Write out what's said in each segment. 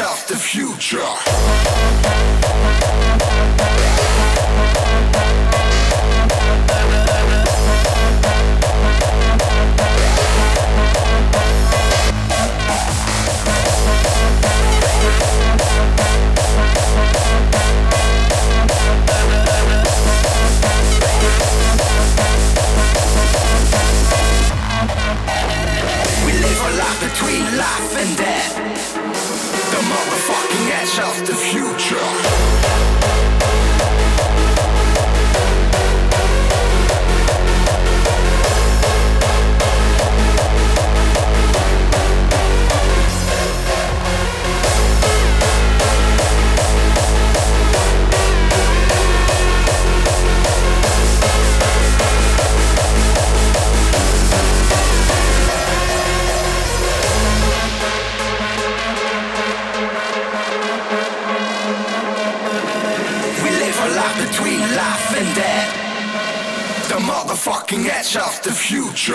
of the future. motherfucking edge of the future. edge of the future.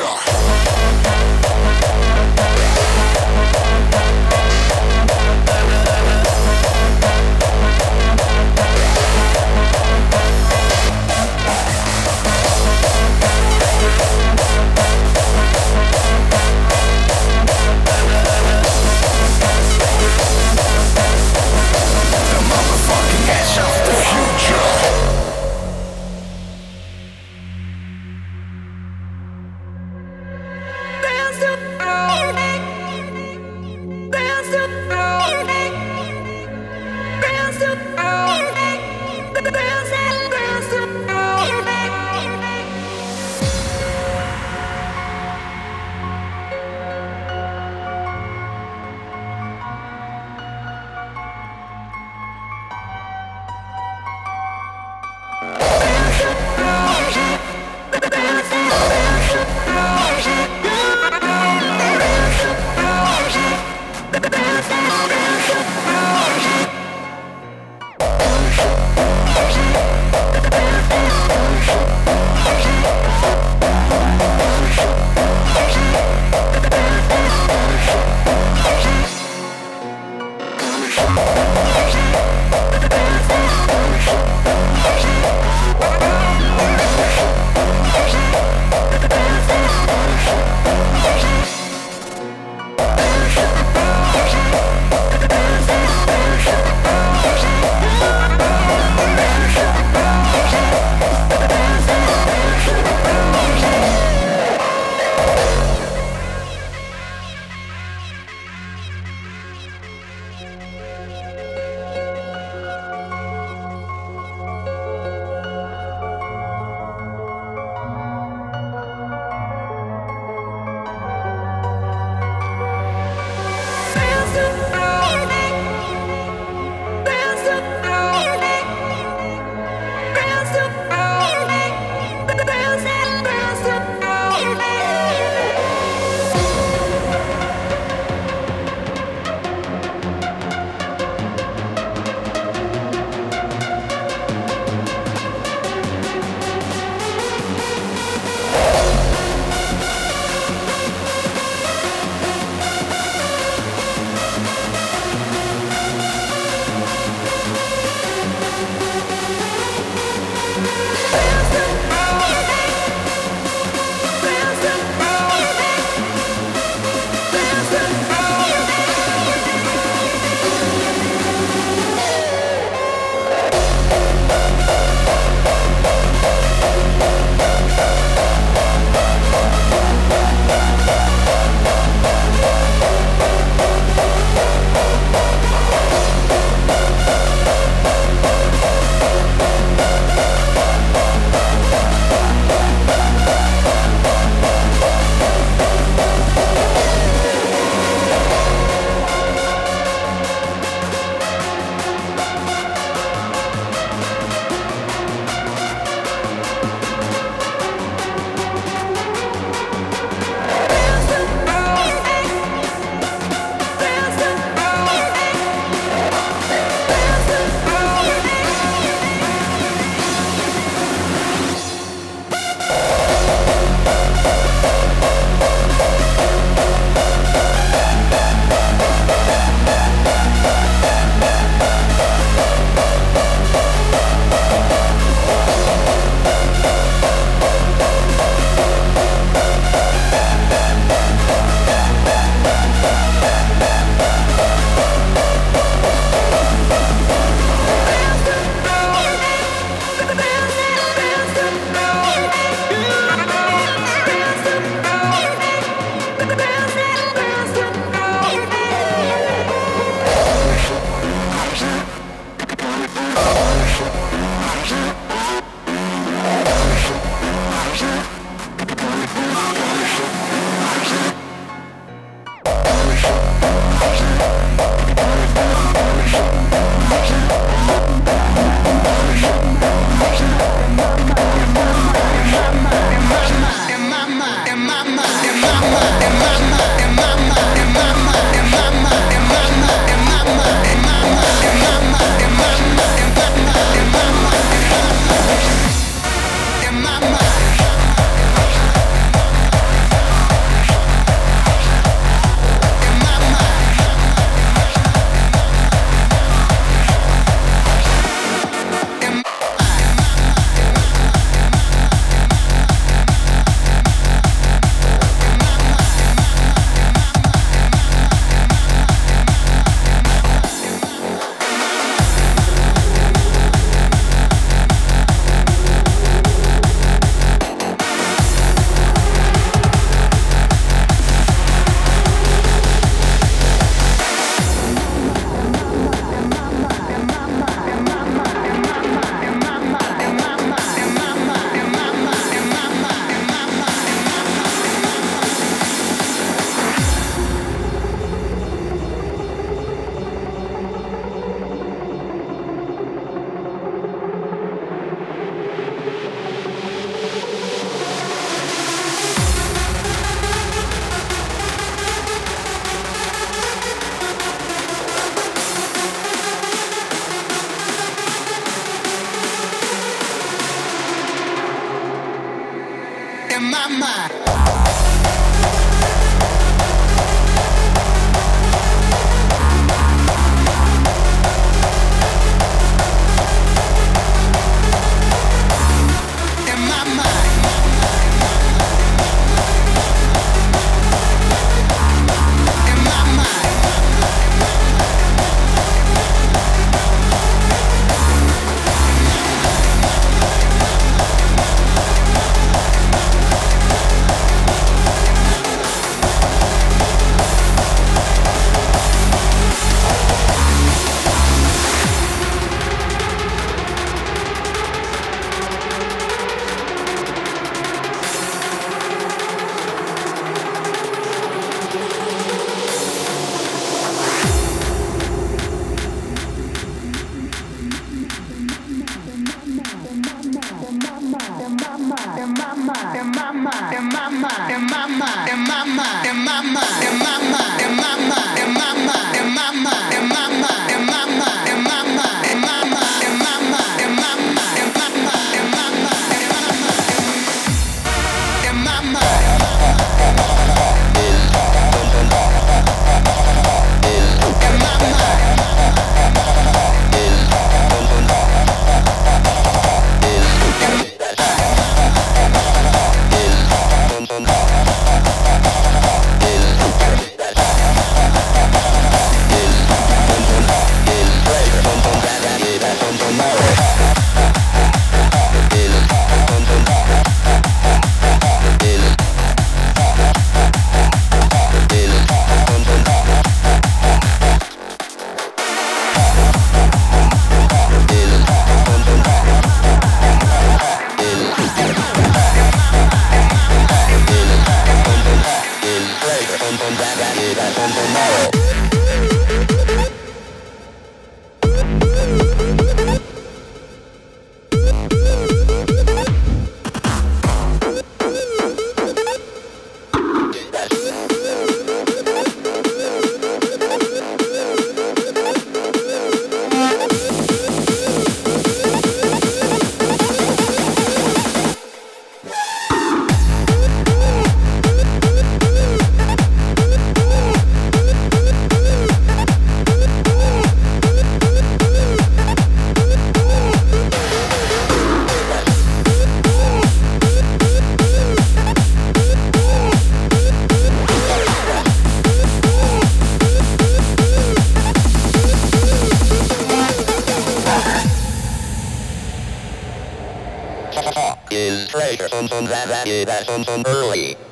sessions early.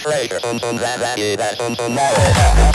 treasure, something that I that, something that.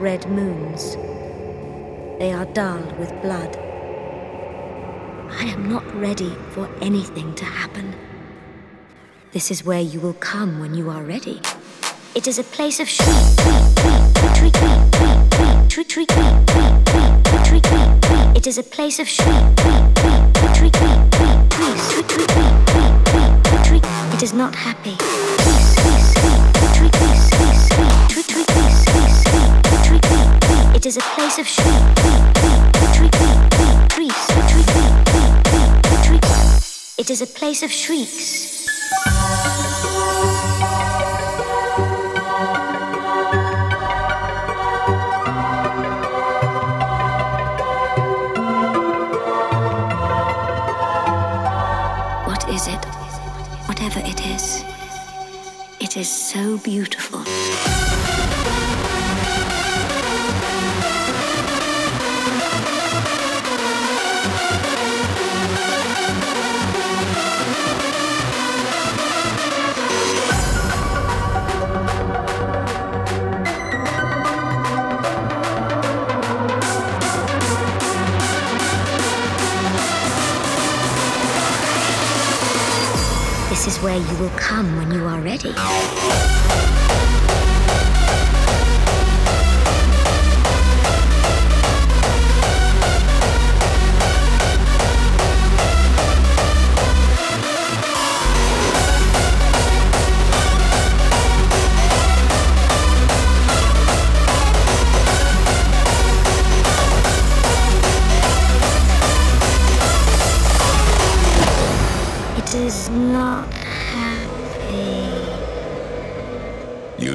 Red moons. They are dull with blood. I am not ready for anything to happen. This is where you will come when you are ready. It is a place of shriek, shriek, shriek, shriek, shriek, shriek, shriek, shriek, It is a place of shriek, shriek, shriek, shriek, shriek, shriek, shriek. It is not happy. It is a place of shriek, It is a place of shrieks. What is it? Whatever it is, it is so beautiful. Where you will come when you are ready.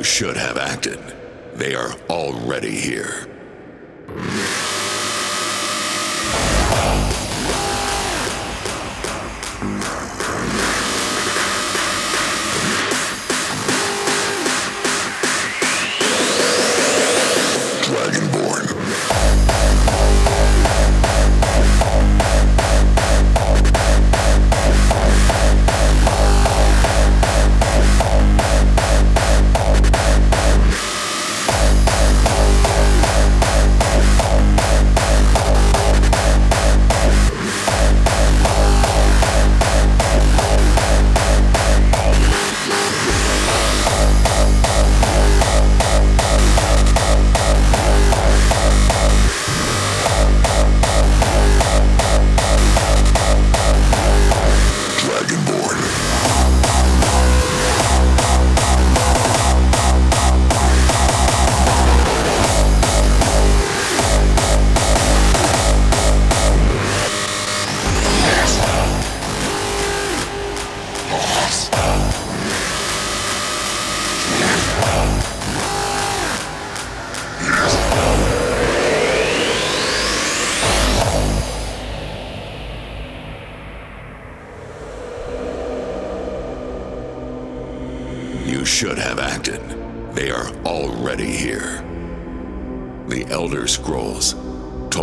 Should have acted. They are already here.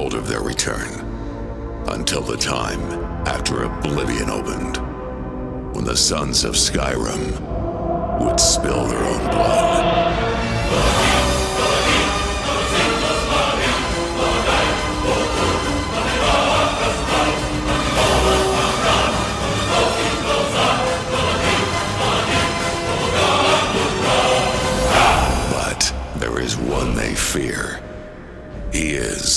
told of their return, until the time after Oblivion opened, when the sons of Skyrim would spill their own blood. But there is one they fear. He is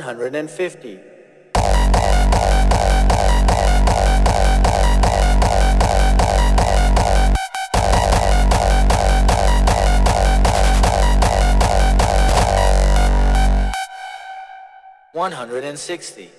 150. One hundred and sixty.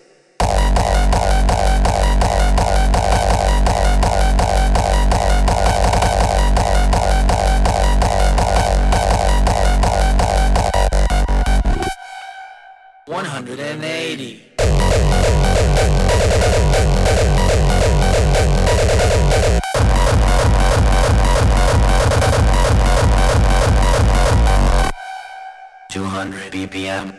One hundred and eighty. Two hundred BPM.